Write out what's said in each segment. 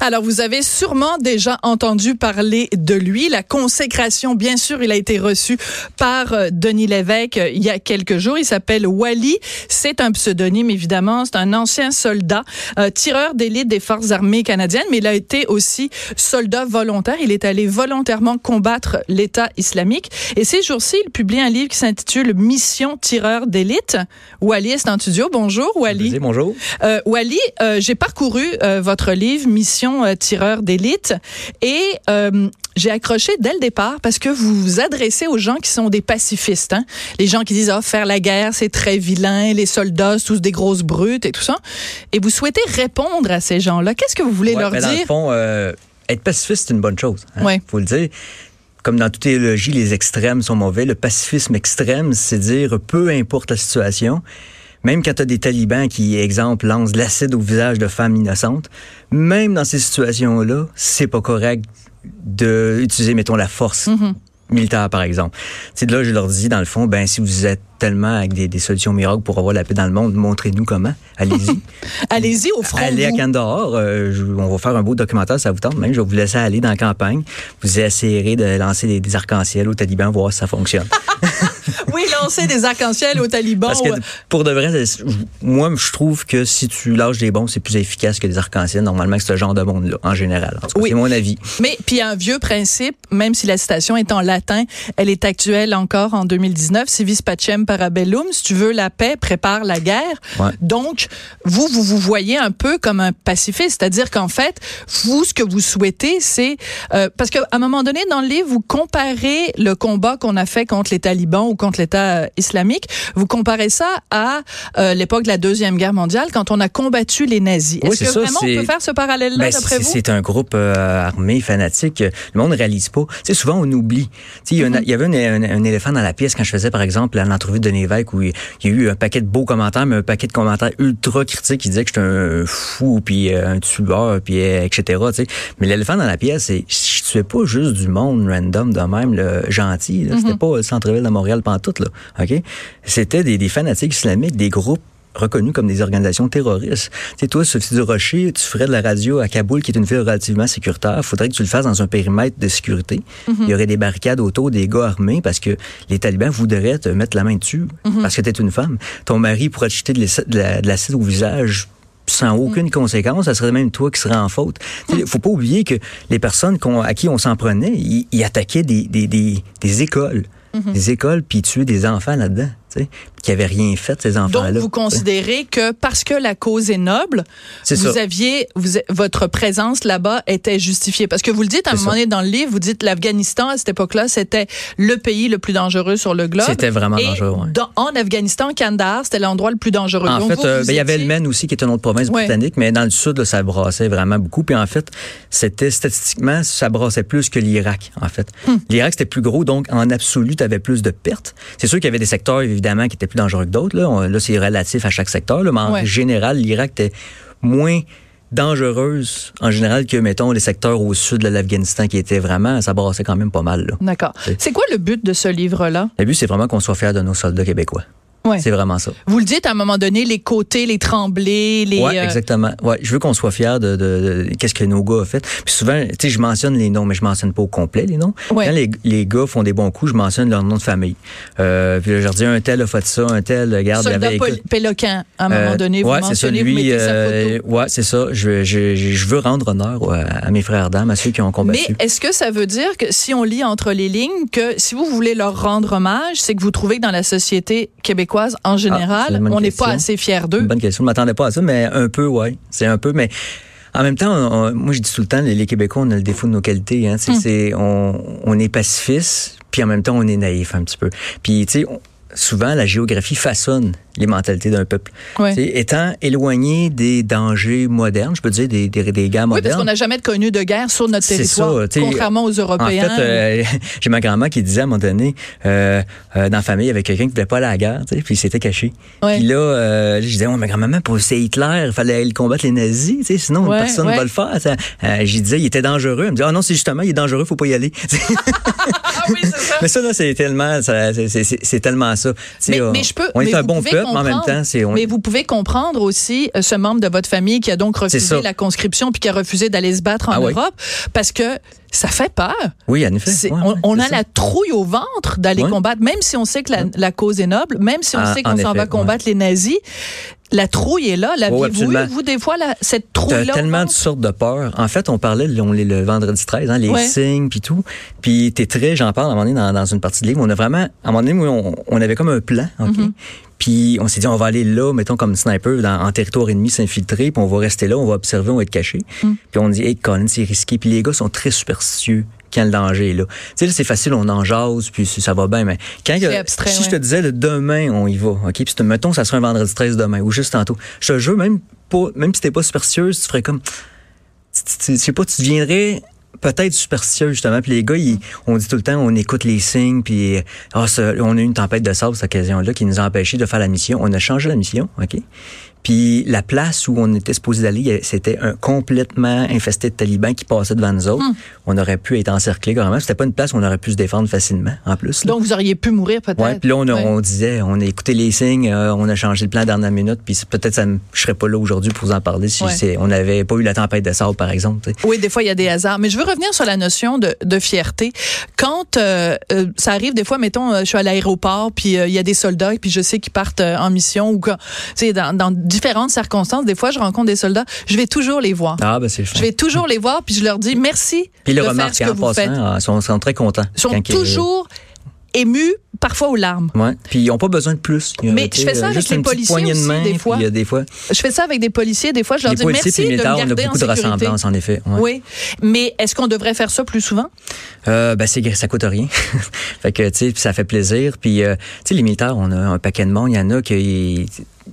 Alors, vous avez sûrement déjà entendu parler de lui. La consécration, bien sûr, il a été reçu par euh, Denis Lévesque euh, il y a quelques jours. Il s'appelle Wally. C'est un pseudonyme, évidemment. C'est un ancien soldat, euh, tireur d'élite des forces armées canadiennes, mais il a été aussi soldat volontaire. Il est allé volontairement combattre l'État islamique. Et ces jours-ci, il publie un livre qui s'intitule Mission tireur d'élite. Wally est en studio. Bonjour, Wally. Bonjour. Euh, Wally, euh, j'ai parcouru votre livre Mission euh, tireur d'élite. Et euh, j'ai accroché dès le départ parce que vous vous adressez aux gens qui sont des pacifistes. Hein? Les gens qui disent, ah, faire la guerre, c'est très vilain, les soldats, tous des grosses brutes et tout ça. Et vous souhaitez répondre à ces gens-là. Qu'est-ce que vous voulez leur mais dire? Dans le fond, euh, être pacifiste, c'est une bonne chose. Hein? Ouais. faut le dire. Comme dans toute théologie, les extrêmes sont mauvais. Le pacifisme extrême, c'est dire peu importe la situation, même quand tu as des talibans qui, exemple, lancent de l'acide au visage de femmes innocentes, même dans ces situations-là, c'est pas correct d'utiliser, mettons, la force. Mm-hmm. militaire, par exemple. C'est de là, je leur dis, dans le fond, ben, si vous êtes tellement avec des, des, solutions miracles pour avoir la paix dans le monde. Montrez-nous comment. Allez-y. Allez-y au front. Allez à Kandahar. Euh, on va faire un beau documentaire, ça vous tente. Même, je vais vous laisser aller dans la campagne. Vous essayerez de lancer des, des arcs-en-ciel aux talibans, voir si ça fonctionne. oui, lancer des arcs-en-ciel aux talibans. Parce que pour de vrai, moi, je trouve que si tu lâches des bombes, c'est plus efficace que des arcs-en-ciel. Normalement, c'est ce genre de monde-là, en général. En oui. C'est mon avis. Mais, puis un vieux principe, même si la citation est en latin, elle est actuelle encore en 2019. Civis pacem parabellum, si tu veux la paix, prépare la guerre. Ouais. Donc, vous, vous vous voyez un peu comme un pacifiste, c'est-à-dire qu'en fait, vous, ce que vous souhaitez, c'est euh, parce qu'à un moment donné dans le livre, vous comparez le combat qu'on a fait contre les talibans ou contre l'État euh, islamique, vous comparez ça à euh, l'époque de la deuxième guerre mondiale quand on a combattu les nazis. Oui, Est-ce que ça, vraiment on peut faire ce parallèle-là ben, d'après vous? C'est un groupe euh, armé fanatique. Le monde ne réalise pas. Sais, souvent on oublie. Sais, il, Mm-hmm. y, avait un, un, un, éléphant dans la pièce quand je faisais par exemple l'entrevue de Lévesque où il, il y a eu un paquet de beaux commentaires, mais un paquet de commentaires ultra critiques qui disaient que j'étais un fou, puis euh, un tueur, puis euh, etc. Mais l'éléphant dans la pièce, c'est je tuais pas juste du monde random de même, le gentil. C'était pas le centre-ville de Montréal pantoute là. Ok? C'était des, des fanatiques islamiques, des groupes reconnus comme des organisations terroristes. Tu sais, toi, Sophie du Rocher, tu ferais de la radio à Kaboul, qui est une ville relativement sécuritaire. faudrait que tu le fasses dans un périmètre de sécurité. Mm -hmm. Il y aurait des barricades autour des gars armés parce que les talibans voudraient te mettre la main dessus mm -hmm. parce que tu es une femme. Ton mari pourrait te jeter de l'acide au visage sans aucune mmh. conséquence, ça serait même toi qui serais en faute. Il mmh. faut pas oublier que les personnes qu à qui on s'en prenait, ils, ils attaquaient des, des, des, des écoles. Mmh. Des écoles, puis tuaient des enfants là-dedans qui n'avaient rien fait, ces enfants-là. Donc, vous considérez que parce que la cause est noble, est vous ça. aviez, vous, votre présence là-bas était justifiée. Parce que vous le dites à un moment donné dans le livre, vous dites l'Afghanistan, à cette époque-là, c'était le pays le plus dangereux sur le globe. C'était vraiment Et dangereux, ouais. dans, en Afghanistan, Kandahar, c'était l'endroit le plus dangereux. En Donc, fait, euh, ben, il y avait le Maine aussi, qui est une autre province Ouais. britannique, mais dans le sud, là, ça brassait vraiment beaucoup. Puis en fait, c'était statistiquement, ça brassait plus que l'Irak, en fait. Hmm. L'Irak, c'était plus gros, donc en absolu, tu avais plus de pertes. C'est sûr qu'il y avait des secteurs, évidemment, qui étaient plus dangereux que d'autres. Là, là c'est relatif à chaque secteur, là, mais en Ouais. général, l'Irak était moins dangereuse en général que, mettons, les secteurs au sud de l'Afghanistan qui étaient vraiment, ça brassait quand même pas mal. D'accord. C'est quoi le but de ce livre-là? Le but, c'est vraiment qu'on soit fiers de nos soldats québécois. Ouais. C'est vraiment ça. Vous le dites à un moment donné, les côtés, les tremblés, les. Oui, euh, exactement. Ouais, je veux qu'on soit fiers de, de, de qu'est-ce que nos gars ont fait. Puis souvent, tu sais, je mentionne les noms, mais je mentionne pas au complet les noms. Ouais. Quand les, les gars font des bons coups, je mentionne leur nom de famille. Euh, puis là, je leur dis un tel a fait ça, un tel, Soldat avait Pol- Péloquin, à un moment euh, donné, vous ouais, c'est ça, mentionnez, vous lui, mettez sa photo. ouais, c'est ça. Je, je, je, je veux rendre honneur à mes frères d'âme, à ceux qui ont combattu. Mais est-ce que ça veut dire que si on lit entre les lignes, que si vous voulez leur rendre hommage, c'est que vous trouvez que dans la société québécoise en Ah, général, on n'est pas assez fiers d'eux? bonne question. Je m'attendais pas à ça, mais un peu, ouais. C'est un peu, mais en même temps, on- on- moi, je dis tout le temps, les, les Québécois, on a le défaut de nos qualités. Hein. Hmm. on, on est pacifiste, puis en même temps, on est naïf un petit peu. Puis, tu sais, souvent, la géographie façonne les mentalités d'un peuple. Ouais. Étant éloigné des dangers modernes, je peux dire des, des, des guerres Oui, parce modernes. qu'on n'a jamais connu de guerre sur notre territoire, ça, contrairement aux En Européens. fait, euh, j'ai ma grand-mère qui disait à un moment donné, euh, euh, dans la famille, il y avait quelqu'un qui ne voulait pas aller à la guerre, puis il s'était caché. Ouais. Puis là, je disais, oh, mais grand-maman, pour c'est Hitler, il fallait aller combattre les nazis, sinon Ouais, personne ne ouais. va le faire. J'y disais, il était dangereux. Elle me dit, oh non, c'est justement, il est dangereux, faut pas y aller. ah oui, ça. mais ça, là, c'est tellement, c'est tellement ça. Mais, euh, mais je peux. on mais est un bon peuple, mais en même temps, c'est. on- Mais vous pouvez comprendre aussi euh, ce membre de votre famille qui a donc refusé la conscription puis qui a refusé d'aller se battre en Ah oui. Europe parce que ça fait peur. Oui, en effet. Ouais, on a ça. la trouille au ventre d'aller Ouais. combattre, même si on sait que la, la cause est noble, même si on Ah, sait qu'on en s'en va combattre les nazis. La trouille est là. Eu, absolument. vous, des fois, la- cette trouille-là? tellement de sortes de peurs. En fait, on parlait le, on- le vendredi 13, hein, les Ouais. signes puis tout. Puis t'es très, j'en parle à un moment donné dans, dans une partie de livre. On a vraiment, à un moment donné, on, on avait comme un plan, ok? Mm-hmm. Puis on s'est dit, on va aller là, mettons comme sniper, dans, en territoire ennemi, s'infiltrer, puis on va rester là, on va observer, on va être caché. Mm. Puis on dit, hey, Colin, c'est risqué. Puis les gars sont très superstitieux quand le danger est là. Tu sais, là, c'est facile, on en jase, puis ça va bien, mais quand il y a- C'est abstrait, si ouais. je te disais, le demain, on y va, OK? Puis mettons, ça serait un vendredi 13 demain, ou juste tantôt. Je te jure, même, pas, même si t'es pas superstitieuse, tu ferais comme, je sais pas, tu deviendrais peut-être superstitieux justement puis les gars ils, on dit tout le temps on écoute les signes puis ah ça, on a eu une tempête de sable cette occasion là qui nous a empêché de faire la mission on a changé la mission ok? Puis la place où on était supposé d'aller c'était un complètement infesté de talibans qui passaient devant nous autres on aurait pu être encerclés carrément c'était pas une place où on aurait pu se défendre facilement en plus là. Donc, vous auriez pu mourir peut-être. Ouais, puis là, on, a- Ouais. on disait, on a écouté les signes, euh, on a changé le plan dernière minute, puis peut-être ça je serais pas là aujourd'hui pour vous en parler si Ouais. on n'avait pas eu la tempête de sable, par exemple. Oui, des fois, il y a des hasards. Mais je veux revenir sur la notion de, de fierté. Quand euh, euh, ça arrive, des fois, mettons, je suis à l'aéroport, puis il y a des soldats, puis je sais qu'ils partent en mission, ou quand, dans, dans différentes circonstances, des fois, je rencontre des soldats, je vais toujours les voir. Ah, ben c'est Je vais toujours les voir, puis je leur dis merci Puis le remarque ce que en vous passant, ah, ils sont, sont très contents. Ils sont toujours émus, parfois aux larmes. Ouais. Puis ils n'ont pas besoin de plus. Mais je fais ça avec juste les policiers de aussi, main, des puis fois. Y a des fois. Je fais ça avec des policiers, des fois, je leur les dis merci puis les de me on a garder en beaucoup de sécurité. ressemblances, en effet. Ouais. Oui, mais est-ce qu'on devrait faire ça plus souvent? Euh, ben, c'est, ça coûte rien. fait que, tu sais, puis ça fait plaisir. Puis, euh, tu sais, les militaires, on a un paquet de monde. Il y en a qui,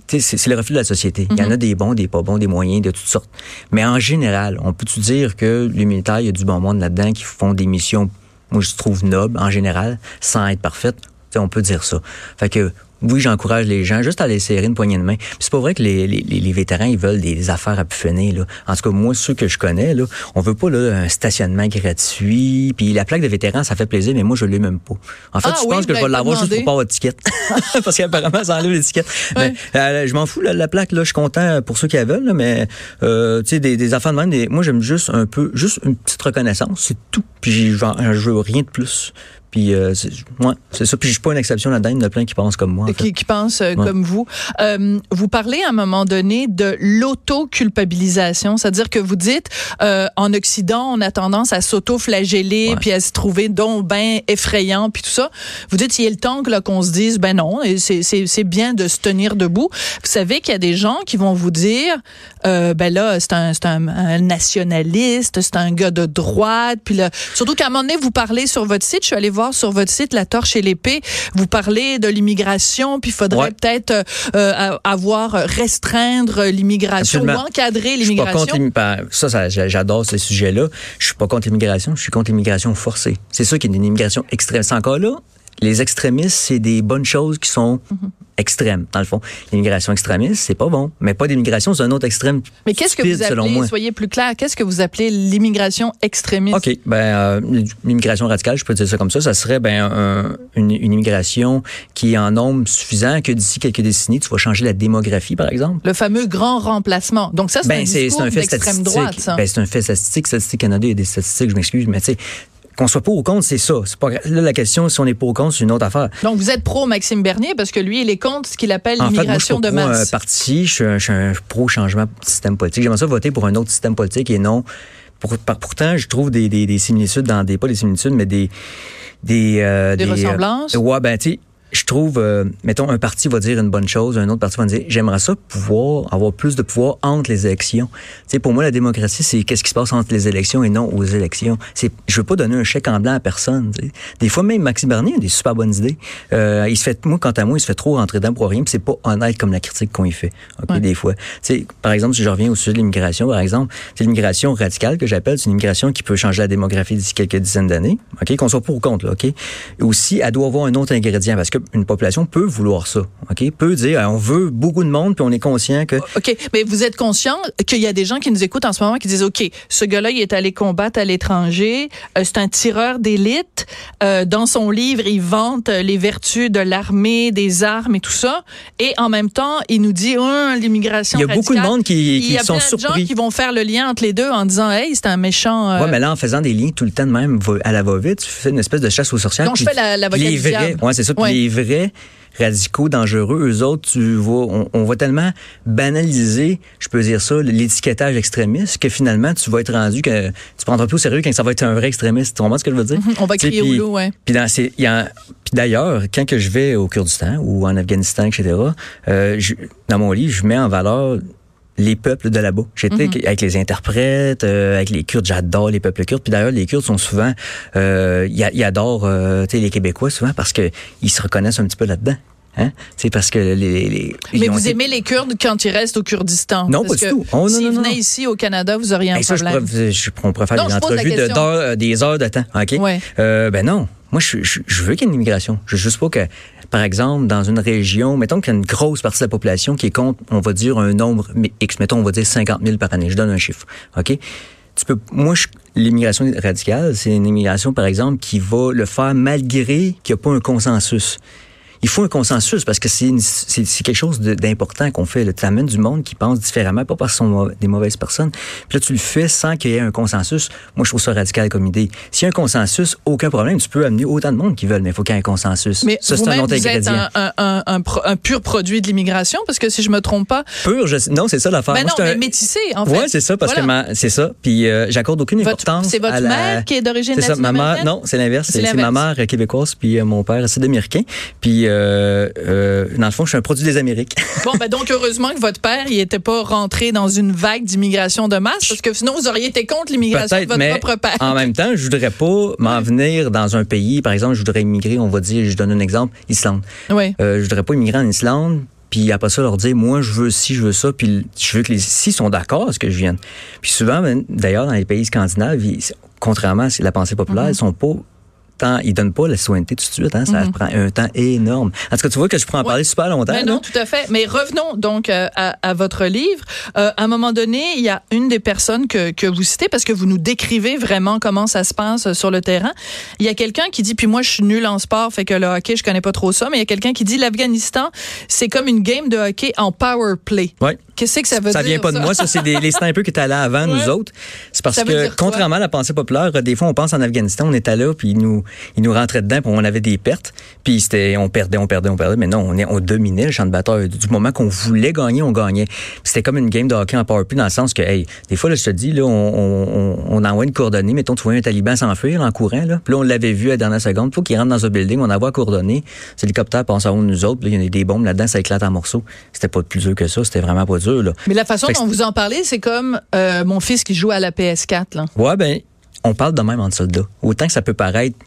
c'est, le reflet de la société. Il y en Mhm. a des bons, des pas bons, des moyens, de toutes sortes. Mais en général, on peut-tu dire que les militaires, il y a du bon monde là-dedans qui font des missions, moi, je trouve nobles, en général, sans être parfaites? Tu sais, on peut dire ça. Fait que, oui, j'encourage les gens juste à les serrer une poignée de main. Puis c'est pas vrai que les, les, les vétérans, ils veulent des affaires à puffonner, là. En tout cas, moi, ceux que je connais, là, on veut pas, là, un stationnement gratuit. Puis la plaque de vétéran, ça fait plaisir, mais moi, je l'ai même pas. En fait, Ah je oui, pense que je vais l'avez l'avoir juste pour pas avoir d'étiquette. Parce qu'apparemment, ça enlève l'étiquette. Ouais. Mais, euh, je m'en fous, la, la plaque, là. Je suis content pour ceux qui la veulent, là, mais, euh, tu sais, des, des affaires de même, des- moi, j'aime juste un peu, juste une petite reconnaissance. C'est tout. Puis j'en- je veux rien de plus. Puis, euh, c'est ouais, c'est ça. Puis je suis pas une exception là-dedans. Il y en a plein qui pensent comme moi. en fait. qui, qui pensent euh, Ouais. comme vous. Euh, vous parlez à un moment donné de l'auto-culpabilisation, c'est-à-dire que vous dites, euh, en Occident, on a tendance à s'auto-flageller Ouais. puis à se trouver donc ben effrayant puis tout ça. Vous dites, il est le temps que là, qu'on se dise, ben non, c'est- c'est c'est bien de se tenir debout. Vous savez qu'il y a des gens qui vont vous dire, ben là, c'est un, c'est un, un nationaliste, c'est un gars de droite, puis là, surtout qu'à un moment donné, vous parlez sur votre site, je suis allée voir sur votre site La Torche et l'épée, vous parlez de l'immigration, puis il faudrait Ouais. peut-être euh, euh, avoir euh, restreindre l'immigration ou encadrer Je suis pas contre l'immigration. l'immi- ben, ça, ça j'a- j'adore ces sujets-là. Je suis pas contre l'immigration, je suis contre l'immigration forcée. C'est ça qui est une immigration extrême. C'est encore là. Les extrémistes, c'est des bonnes choses qui sont Mhm. extrêmes, dans le fond. L'immigration extrémiste, c'est pas bon. Mais pas d'immigration, c'est un autre extrême. Mais qu'est-ce que vous appelez, soyez plus clair, qu'est-ce que vous appelez l'immigration extrémiste? OK. Ben, euh, l'immigration radicale, je peux dire ça comme ça, ça serait ben, un- une, une immigration qui est en nombre suffisant que d'ici quelques décennies, tu vas changer la démographie, par exemple. Le fameux grand remplacement. Donc ça, c'est un Ben, c'est un fait statistique. droite. Ben, c'est un fait statistique. Statistique Canada, il y a des statistiques, je m'excuse, mais tu sais, qu'on soit pour ou contre, c'est ça. C'est pas là la question si on est pour ou contre, c'est une autre affaire. Donc vous êtes pro Maxime Bernier parce que lui, il est contre ce qu'il appelle En fait, moi, je suis l'immigration de pro masse. parti, je suis un, je suis un pro changement de système politique. J'aimerais ça voter pour un autre système politique et non. Pour, par- pourtant, je trouve des, des, des similitudes dans des pas des similitudes, mais des des Des ressemblances? euh, ouais, ben tu sais, je trouve, euh, mettons, un parti va dire une bonne chose, un autre parti va dire, j'aimerais ça pouvoir avoir plus de pouvoir entre les élections. Tu sais, pour moi, la démocratie, c'est qu'est-ce qui se passe entre les élections et non aux élections. C'est, je veux pas donner un chèque en blanc à personne. Des fois, même Maxime Bernier a des super bonnes idées. Euh, il se fait, moi, quant à moi, il se fait trop rentrer dedans pour rien, puis c'est pas honnête comme la critique qu'on y fait. Okay, Des fois, tu sais, par exemple, si je reviens au sujet de l'immigration, par exemple, c'est l'immigration radicale que j'appelle, c'est une immigration qui peut changer la démographie d'ici quelques dizaines d'années. Ok, qu'on soit pour ou contre, là, ok? Et aussi, elle doit avoir un autre ingrédient parce qu'une population peut vouloir ça. OK? Peut dire, on veut beaucoup de monde, puis on est conscient que. OK. Mais vous êtes conscient qu'il y a des gens qui nous écoutent en ce moment qui disent, OK, ce gars-là, il est allé combattre à l'étranger. Euh, c'est un tireur d'élite. Euh, dans son livre, il vante les vertus de l'armée, des armes et tout ça. Et en même temps, il nous dit, oh, l'immigration. Il y a beaucoup de monde qui, qui sont surpris. Il y a plein de gens qui vont faire le lien entre les deux en disant, hey, c'est un méchant. Euh... Ouais, mais là, en faisant des liens tout le temps de même à la va-vite, tu fais une espèce de chasse aux sorcières. Donc, je fais la, la les vrais, ouais, c'est ça. Vrais radicaux, dangereux, eux autres, tu vois, on, on, va tellement banaliser, je peux dire ça, l'étiquetage extrémiste, que finalement, tu vas être rendu que tu prendras plus au sérieux quand ça va être un vrai extrémiste. Tu comprends ce que je veux dire? Mm -hmm. On va crier au loup, ouais. Puis dans ces, y a, puis d'ailleurs, quand que je vais au Kurdistan ou en Afghanistan, etc., euh, je, dans mon livre, je mets en valeur les peuples de là-bas. J'étais mm -hmm. avec les interprètes, euh, avec les Kurdes, j'adore les peuples kurdes. Puis d'ailleurs, les Kurdes sont souvent, euh, ils, adorent euh, les Québécois souvent parce que ils se reconnaissent un petit peu là-dedans. Hein? C'est parce que les, les Mais vous aimez les Kurdes quand ils restent au Kurdistan? Non, pas du tout. Oh, S'ils venaient ici au Canada, vous auriez un hey, ça, problème. Je pourrais, je, on pourrait faire non, des entrevues de, heures, des heures de temps. Ok? Ouais. Euh, ben non. Moi, je, je, je veux qu'il y ait une immigration. Je veux juste pas que, par exemple, dans une région, mettons qu'il y a une grosse partie de la population qui est contre, on va dire, un nombre X, mettons, on va dire 50 000 par année. Je donne un chiffre. OK? Tu peux, moi, l'immigration radicale, c'est une immigration, par exemple, qui va le faire malgré qu'il n'y a pas un consensus il faut un consensus parce que c'est quelque chose d'important qu'on fait. Tu amènes du monde qui pense différemment, pas parce qu'ils sont des mauvaises personnes. Puis là, tu le fais sans qu'il y ait un consensus. Moi, je trouve ça radical comme idée. S'il y a un consensus, aucun problème. Tu peux amener autant de monde qui veulent, mais il faut qu'il y ait un consensus. Mais ça, c'est un autre vous ingrédient. Êtes un, un, un, un, pur produit de l'immigration, parce que si je me trompe pas. Pur, je, non, c'est ça l'affaire. Ben non, un... mais métissé, en fait. Ouais, c'est ça, parce voilà. que c'est ça. Puis euh, j'accorde aucune votre, importance. C'est votre à la... mère qui est d'origine C'est ça, ma mère, non, c'est l'inverse. C'est ma mère québécoise, puis euh, mon père sud-américain. Puis euh, euh, dans le fond, je suis un produit des Amériques. bon, ben donc heureusement que votre père, il était pas rentré dans une vague d'immigration de masse, parce que sinon vous auriez été contre l'immigration de votre mais propre père. En même temps, je voudrais pas m'en venir dans un pays, par exemple, je voudrais immigrer, on va dire, je donne un exemple, Islande. Oui. Euh, je voudrais pas immigrer en Islande, puis après ça leur dire moi je veux ci je veux ça puis je veux que les six sont d'accord à ce que je vienne puis souvent d'ailleurs dans les pays scandinaves ils, contrairement à la pensée populaire mm -hmm. ils sont pas Temps, ils donnent pas la citoyenneté tout de suite. Hein, ça mm -hmm. prend un temps énorme. En tout cas, tu vois que je pourrais en parler ouais. super longtemps. Mais non, tout à fait. Mais revenons donc euh, à, à, votre livre. Euh, à un moment donné, il y a une des personnes que, que vous citez parce que vous nous décrivez vraiment comment ça se passe sur le terrain. Il y a quelqu'un qui dit, puis moi je suis nul en sport, fait que le hockey, je connais pas trop ça, mais il y a quelqu'un qui dit l'Afghanistan, c'est comme une game de hockey en power play. Ouais. Qu'est-ce que ça veut ça dire? vient pas ça? de moi, ça c'est les snipers qui étaient allés avant ouais. nous autres. C'est parce que contrairement à la pensée populaire, des fois on pense en Afghanistan, on était là puis ils nous ils nous rentraient dedans puis on avait des pertes, puis c'était on perdait, on perdait, on perdait, mais non, on est on dominait le champ de bataille du moment qu'on voulait gagner, on gagnait. C'était comme une game de hockey en power play dans le sens que hey, des fois là je te dis là on, on, on envoie une coordonnée, mettons tu vois un taliban s'enfuir en courant là, puis là on l'avait vu à la dernière seconde, faut qu'il rentre dans un building, on envoie coordonnée, l'hélicoptère passe en haut de nous autres, il y a des bombes là-dedans, ça éclate en morceaux. C'était pas plus dur que ça, c'était vraiment pas dur là. Mais la façon dont vous en parlez, c'est comme euh, mon fils qui joue à la PS4. Là. Ouais, ben, on parle de même entre soldats. Autant que ça peut paraître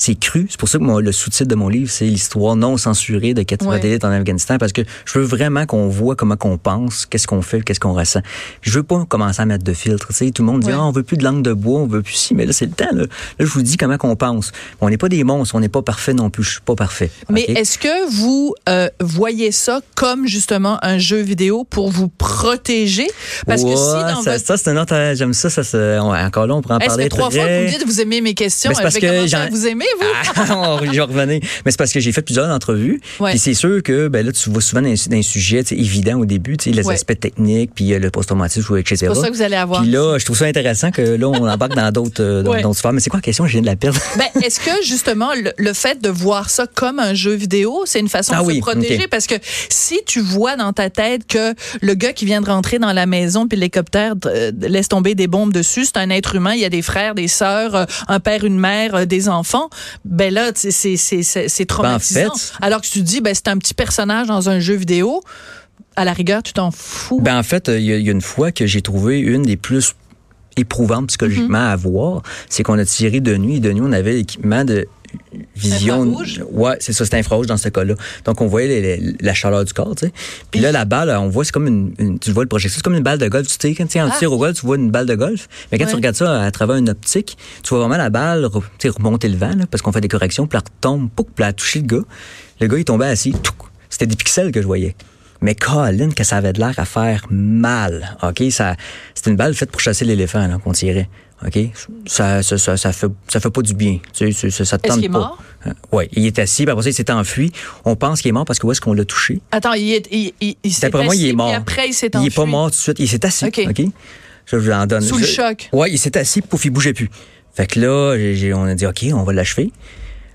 c'est cru. C'est pour ça que moi, le sous-titre de mon livre, c'est l'histoire non censurée de quatre Ouais. en Afghanistan, parce que je veux vraiment qu'on voit comment qu'on pense, qu'est-ce qu'on fait, qu'est-ce qu'on ressent. Je veux pas commencer à mettre de filtre. Tu sais, tout le monde dit, Ouais. ah, on veut plus de langue de bois, on veut plus ci, mais là, c'est le temps. Là, là je vous dis comment qu'on pense. On n'est pas des monstres, on n'est pas parfait non plus. Je suis pas parfait. Mais est-ce que vous euh, voyez ça comme justement un jeu vidéo pour vous protéger? Parce que si dans ça, votre... ça, c'est un autre. J'aime ça. ça on- encore là, on pourrait en Hey, ça parler fait trois fois que vous me dites vous aimez mes questions. Parce que ça, vous aimez, vous? Ah, je revenais. Mais c'est parce que j'ai fait plusieurs entrevues. Ouais. Puis c'est sûr que ben là, tu vois souvent dans, dans un sujet évident au début, tu sais, les Ouais. aspects techniques, puis euh, le post-traumatisme, etc. C'est pour ça que vous allez avoir. Puis là, je trouve ça intéressant que là, on embarque dans d'autres euh, dans Ouais. d'autres sphères. Mais c'est quoi la question? Je viens de la perdre. Ben, est-ce que justement le, le fait de voir ça comme un jeu vidéo, c'est une façon Ah de oui, se protéger? Ok. parce que si tu vois dans ta tête que le gars qui vient de rentrer dans la maison puis l'hélicoptère euh, laisse tomber des bombes dessus, c'est un être humain, il y a des frères, des sœurs, un père, une mère, des enfants, ben là, c'est c'est c'est c'est traumatisant. Ben, en fait- Alors que tu te dis, ben c'est un petit personnage dans un jeu vidéo. À la rigueur, tu t'en fous. Ben, en fait, il y, a- il y a une fois que j'ai trouvé une des plus éprouvantes psychologiquement Mm-hmm. à voir, c'est qu'on a tiré de nuit et de nuit, on avait l'équipement de vision. Infrarouge? Ouais, c'est ça, c'était infrarouge dans ce cas-là. Donc, on voyait les- les- la chaleur du corps, tu sais. Puis là, la balle, on voit, c'est comme une, une- tu vois le projectile, c'est comme une balle de golf. Tu sais, quand tu Ah. tir au golf, tu vois une balle de golf. Mais quand Ouais. tu regardes ça à travers une optique, tu vois vraiment la balle remonter le vent, là, parce qu'on fait des corrections, puis elle retombe, pouc, puis elle a touché le gars. Le gars, il tombait assis. C'était des pixels que je voyais. Mais Colin, que ça avait de l'air à faire mal. OK? Ça, c'était une balle faite pour chasser l'éléphant, là, qu'on tirait. OK? Ça, ça, ça, ça fait, ça fait pas du bien. Tu sais, ça, ça te Est-ce tente qu'il est pas. mort? Oui, il est assis, puis après ça, il s'est enfui. On pense qu'il est mort parce que où est-ce qu'on l'a touché? Attends, il est, il, il, il s'est D'après moi, il assis, est mort. après, il s'est Il est pas enfui. mort tout de suite. Il s'est assis. OK. Je vous en donne. Sous le choc. Ouais, il s'est assis, pouf, il bougeait plus. Fait que là, on a dit, OK, on va l'achever.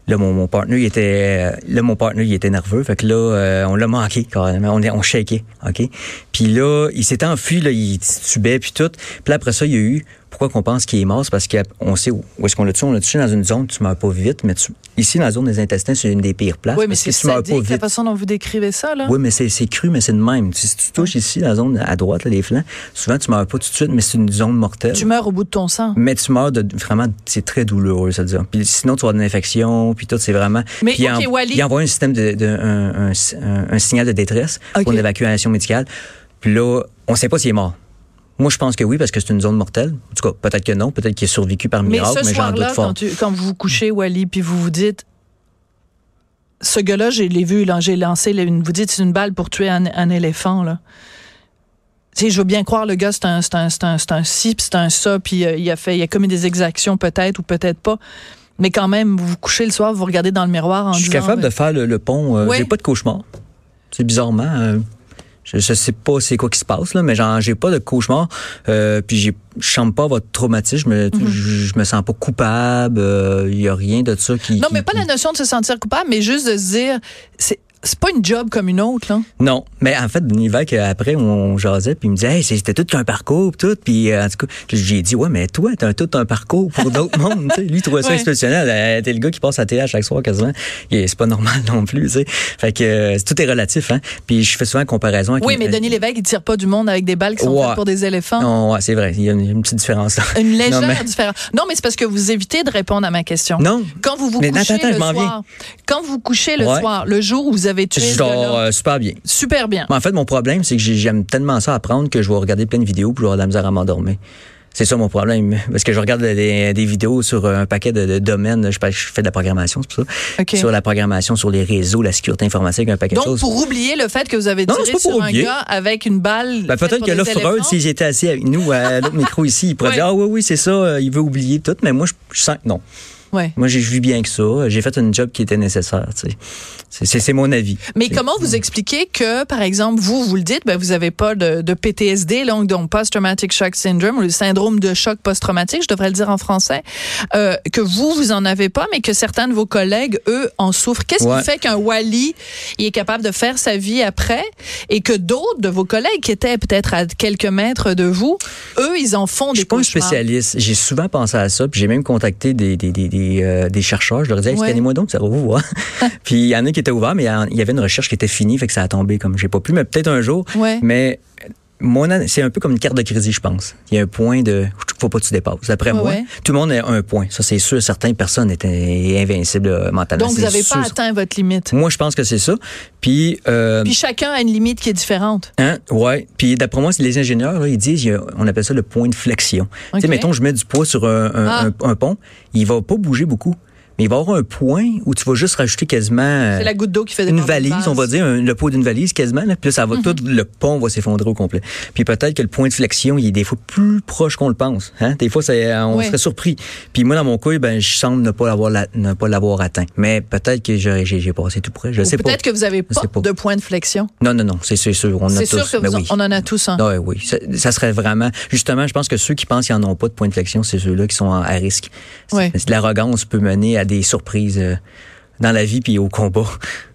Là, mon, mon partenaire, il était, euh, là, mon partenaire, il était nerveux. Fait que là, euh, on l'a manqué, carrément. On, on shakeait, OK? Puis là, il s'était enfui, là, il titubait, puis tout. Puis là, après ça, il y a eu, pourquoi qu'on pense qu'il est mort? C'est parce qu'on sait où, où est-ce qu'on l'a tué. On l'a tué dans une zone, tu meurs pas vite, mais tu- ici, dans la zone des intestins, c'est une des pires places. Oui, mais c'est sadique la façon dont vous décrivez ça, là. Oui, mais c'est cru, mais c'est de même. Si tu touches ici, la zone à droite, là, les flancs, souvent, tu meurs pas tout de suite, mais c'est une zone mortelle. Tu meurs au bout de ton sang. Mais tu meurs de vraiment, c'est très douloureux, ça veut dire. Puis sinon, tu vas avoir une infection, puis tout, c'est vraiment. Mais, puis il, en- Wally. il envoie un système de, de- un, un- un- un signal de détresse pour une évacuation médicale. Puis là, on sait pas s'il est mort. Moi, je pense que oui, parce que c'est une zone mortelle. En tout cas, peut-être que non, peut-être qu'il a survécu par Mais miracle, ce mais, j'en doute fort. quand, tu- quand vous vous couchez, Wally, puis vous vous dites, ce gars-là, je l'ai vu, j'ai lancé, une- vous dites, c'est une balle pour tuer un, un éléphant, là. Tu sais, je veux bien croire, le gars, c'est un, c'est un, c'est un, c'est un ci, puis c'est un ça, puis euh, il a fait, il a commis des exactions, peut-être, ou peut-être pas. Mais quand même, vous vous couchez le soir, vous regardez dans le miroir en Je suis disant, capable de faire le, le pont. euh, Oui. J'ai pas de cauchemar. C'est bizarrement. euh, je, je sais pas c'est quoi qui se passe là, mais genre j'ai pas de cauchemar. Euh, puis j'ai, je sens pas votre traumatisme. Je, Mhm. je, je me sens pas coupable. Il y a rien de ça qui. Non, qui- mais pas qui- la notion de se sentir coupable, mais juste de se dire, c'est, pas une job comme une autre, là? Non, mais en fait, Denis Lévesque, après, on jasait, puis il me disait, hey, c'était tout qu'un parcours, tout. Puis, euh, en tout cas, j'ai dit, ouais, mais toi, t'as tout un parcours pour d'autres mondes. tu sais. Lui, il trouvait ça Ouais. exceptionnel. Euh, T'es le gars qui passe à télé à chaque soir quasiment. C'est pas normal non plus, tu sais. Fait que euh, tout est relatif, hein. Puis, je fais souvent une comparaison avec Oui, une- mais Denis Lévesque, il tire pas du monde avec des balles qui sont Ouais. faites pour des éléphants. Non, ouais, c'est vrai. Il y a une, une petite différence là. Une légère Non, mais- différence. Non, mais c'est parce que vous évitez de répondre à ma question. Non. Quand vous vous Mais couchez attends, le soir, quand vous couchez le soir, le jour où vous avez Je dors gars-là, euh, super bien. super bien. Mais en fait, mon problème, c'est que j'ai- j'aime tellement ça apprendre que je vais regarder plein de vidéos vais avoir de la misère à m'endormir. C'est ça mon problème. Parce que je regarde des, des vidéos sur un paquet de, de domaines. Je, je fais de la programmation, c'est pour ça. Sur la programmation, sur les réseaux, la sécurité informatique, un paquet Donc, de choses. pour oublier le fait que vous avez Non, tiré c'est pas pour sur un gars avec une balle. Ben, peut-être pour que là, Freud, éléphants. si j'étais assis avec nous à l'autre micro ici, il pourrait Ouais. dire Ah oui, oui, c'est ça, euh, il veut oublier tout. Mais moi, je, je sens que non. Ouais. Moi, j'ai vu bien que ça. J'ai fait un job qui était nécessaire. C'est- mon avis. Mais comment vous expliquez que, par exemple, vous, vous le dites, ben, vous n'avez pas de, de PTSD, donc, donc Post-Traumatic Shock Syndrome, ou le syndrome de choc post-traumatique, je devrais le dire en français, euh, que vous, vous en avez pas, mais que certains de vos collègues, eux, en souffrent. Qu'est-ce Ouais. qui fait qu'un Wally il est capable de faire sa vie après et que d'autres de vos collègues qui étaient peut-être à quelques mètres de vous, eux, ils en font Je des suis pas un spécialiste. J'ai souvent pensé à ça, puis j'ai même contacté des, des, des, des, euh, des chercheurs. Je leur disais, Ouais. scannez-moi donc, ça va vous voir. puis il y en a qui étaient ouverts, mais il y en- il y avait une recherche qui était finie, fait que ça a tombé comme j'ai pas pu, mais peut-être un jour. Ouais. Mais mon c'est un peu comme une carte de crédit, je pense. Il y a un point de faut pas que tu dépasses. D'après Ouais, moi, ouais. tout le monde a un point. Ça, c'est sûr. Certaines personnes étaient invincibles euh, mentalement. Donc, vous n'avez pas atteint votre limite. Moi, je pense que c'est ça. Puis, euh, Puis chacun a une limite qui est différente. Hein? Ouais. Puis d'après moi, les ingénieurs, là, ils disent, on appelle ça le point de flexion. Tu sais, mettons, je mets du poids sur un, un, Ah. un- un pont, il va pas bouger beaucoup. Mais il va y avoir un point où tu vas juste rajouter quasiment euh, C'est la goutte d'eau qui fait une valise, on va dire, un- le poids d'une valise quasiment. Là. Puis là, ça Mhm. va, tout le pont va s'effondrer au complet. Puis peut-être que le point de flexion, il est des fois plus proche qu'on le pense. Hein? Des fois, c'est, on Oui. serait surpris. Puis moi, dans mon cas, ben, je semble ne pas l'avoir, la- ne pas l'avoir atteint. Mais peut-être que j'ai, passé tout près. Je Ou sais pas. Peut-être que vous n'avez pas, pas. de point de flexion. Non, non, non, c'est, sûr. On en a C'est tous. sûr que Ben vous oui. on en a tous un. Ah oui, oui. Ça, ça serait vraiment. Justement, je pense que ceux qui pensent qu'ils n'en ont pas de point de flexion, c'est ceux-là qui sont à risque. Ouais. L'arrogance peut mener à des surprises euh, dans la vie puis au combat.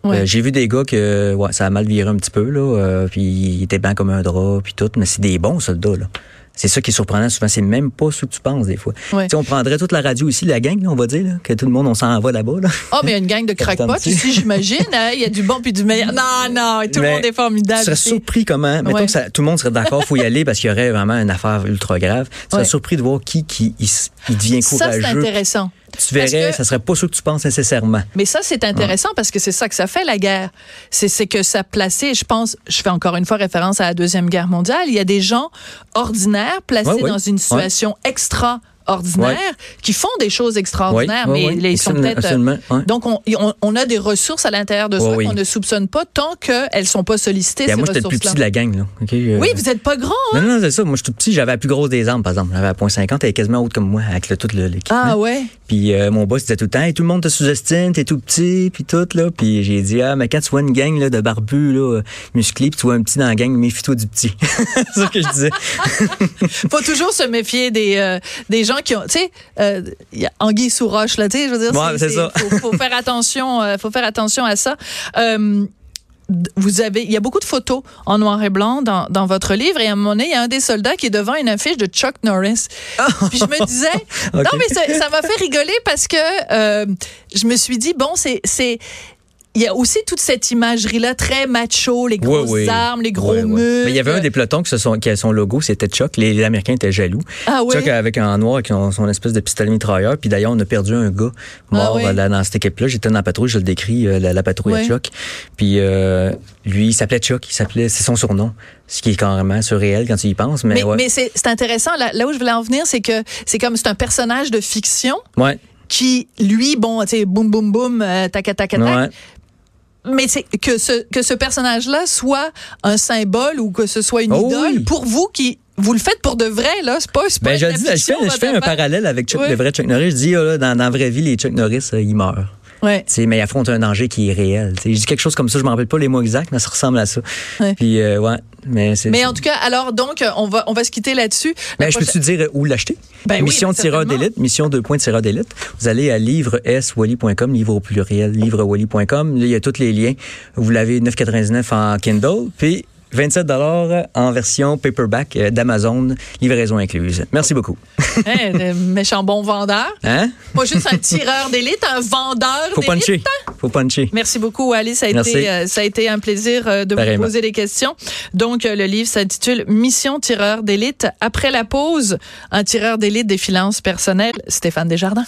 Ouais. Euh, J'ai vu des gars que ouais, ça a mal viré un petit peu, là, euh, puis ils étaient blancs comme un drap, puis tout, mais c'est des bons soldats, là. C'est ça qui est surprenant souvent. C'est même pas ce que tu penses des fois. Ouais. Tu sais, on prendrait toute la radio ici, la gang, là, on va dire, là, que tout le monde, on s'en va là-bas. Là. Oh, mais il y a une gang de crackpots ici, j'imagine. hein. Il y a du bon puis du meilleur. Non, non, tout le monde est formidable. Tu serais surpris comment, mettons que ça- tout le monde serait d'accord, faut y aller parce qu'il y aurait vraiment une affaire ultra grave. Tu serais surpris de voir qui, qui il, devient Ça, c'est courageux. intéressant. Tu verrais, que- ça serait pas ce que tu penses nécessairement. Mais ça, c'est intéressant parce que c'est ça que ça fait, la guerre. C'est que ça plaçait, je pense, je fais encore une fois référence à la Deuxième Guerre mondiale, il y a des gens ordinaires placés Ouais, ouais. dans une situation extraordinaire qui font des choses extraordinaires, Ouais, ouais, mais ils sont peut-être... ouais. Donc, on, on, on a des ressources à l'intérieur de soi qu'on ne soupçonne pas tant qu'elles sont pas sollicitées, ces moi, j'étais le plus petit de la gang. Là. Euh, Oui, vous êtes pas grand, hein? Non, non, c'est ça. Moi, je suis tout petit. J'avais la plus grosse des armes, par exemple. J'avais la point .50. Elle est quasiment haute comme moi, avec le, tout l'équipement. Ah ouais? Puis euh, mon boss disait tout le temps, Hey, tout le monde te sous-estime, t'es tout petit, puis tout là. Puis j'ai dit ah mais quand tu vois une gang là, de barbus là, euh, musclés, puis tu vois un petit dans la gang, méfie-toi du petit. c'est ça que je disais. faut toujours se méfier des, euh, des gens qui ont, tu sais, euh, anguille sous roche là, tu sais, je veux dire, Ouais, c'est ça. Faut, faut faire attention, euh, faut faire attention à ça. Euh, vous avez, il y a beaucoup de photos en noir et blanc dans, dans votre livre et à un moment donné, il y a un des soldats qui est devant une affiche de Chuck Norris. Puis je me disais, non mais ça ça m'a fait rigoler parce que euh, je me suis dit bon c'est c'est il y a aussi toute cette imagerie-là très macho, les grosses armes, les gros muscles. Mais il y avait un des pelotons qui, se sont, qui a son logo, c'était Chuck. Les, les Américains étaient jaloux. Ah oui? Chuck avec un noir avec son, son espèce de pistolet mitrailleur. Puis d'ailleurs, on a perdu un gars mort Ah oui? euh, là, dans cette équipe-là. J'étais dans la patrouille, je le décris, euh, la, la patrouille à Chuck. Puis euh, lui, il s'appelait Chuck. Il s'appelait, c'est son surnom. Ce qui est carrément surréel quand tu y penses. Mais, Mais, ouais. mais c'est intéressant. Là, là où je voulais en venir, c'est que c'est comme c'est un personnage de fiction ouais. qui, lui, bon, tu sais, boum, boum, boum, euh, tac, tac, tac, tac. Ouais. Mais c'est que ce, que ce personnage-là soit un symbole ou que ce soit une Oh idole, oui. pour vous qui. Vous le faites pour de vrai, là. C'est pas, c'est pas Ben, je, dis, je fais, je fais un parallèle avec Chuck, Ouais. le vrai Chuck Norris. Je dis, ah, là, dans, dans la vraie vie, les Chuck Norris, euh, ils meurent. Ouais. Mais ils affrontent un danger qui est réel. Tu sais, je dis quelque chose comme ça, je me rappelle pas les mots exacts, mais ça ressemble à ça. Ouais. Puis, euh, ouais, mais. Mais en tout cas, alors, donc, on va, on va se quitter là-dessus. Mais je prochaine- peux-tu dire où l'acheter? Ben oui, mission ben tireur d'élite, mission 2 points tireur d'élite. Vous allez à livreswally.com, livre au pluriel, livrewally.com. Là, il y a tous les liens. Vous l'avez 9,99 en Kindle, puis 27 dollars en version paperback euh, d'Amazon, livraison incluse. Merci beaucoup. Hein, le méchant bon vendeur. Hein? Pas juste un tireur d'élite, un vendeur Faut puncher. Faut puncher. Merci beaucoup, Ali. Ça a, Merci. été, euh, ça a été un plaisir euh, de vous poser des questions. Donc, euh, le livre s'intitule Mission tireur d'élite. Après la pause, un tireur d'élite des finances personnelles, Stéphane Desjardins.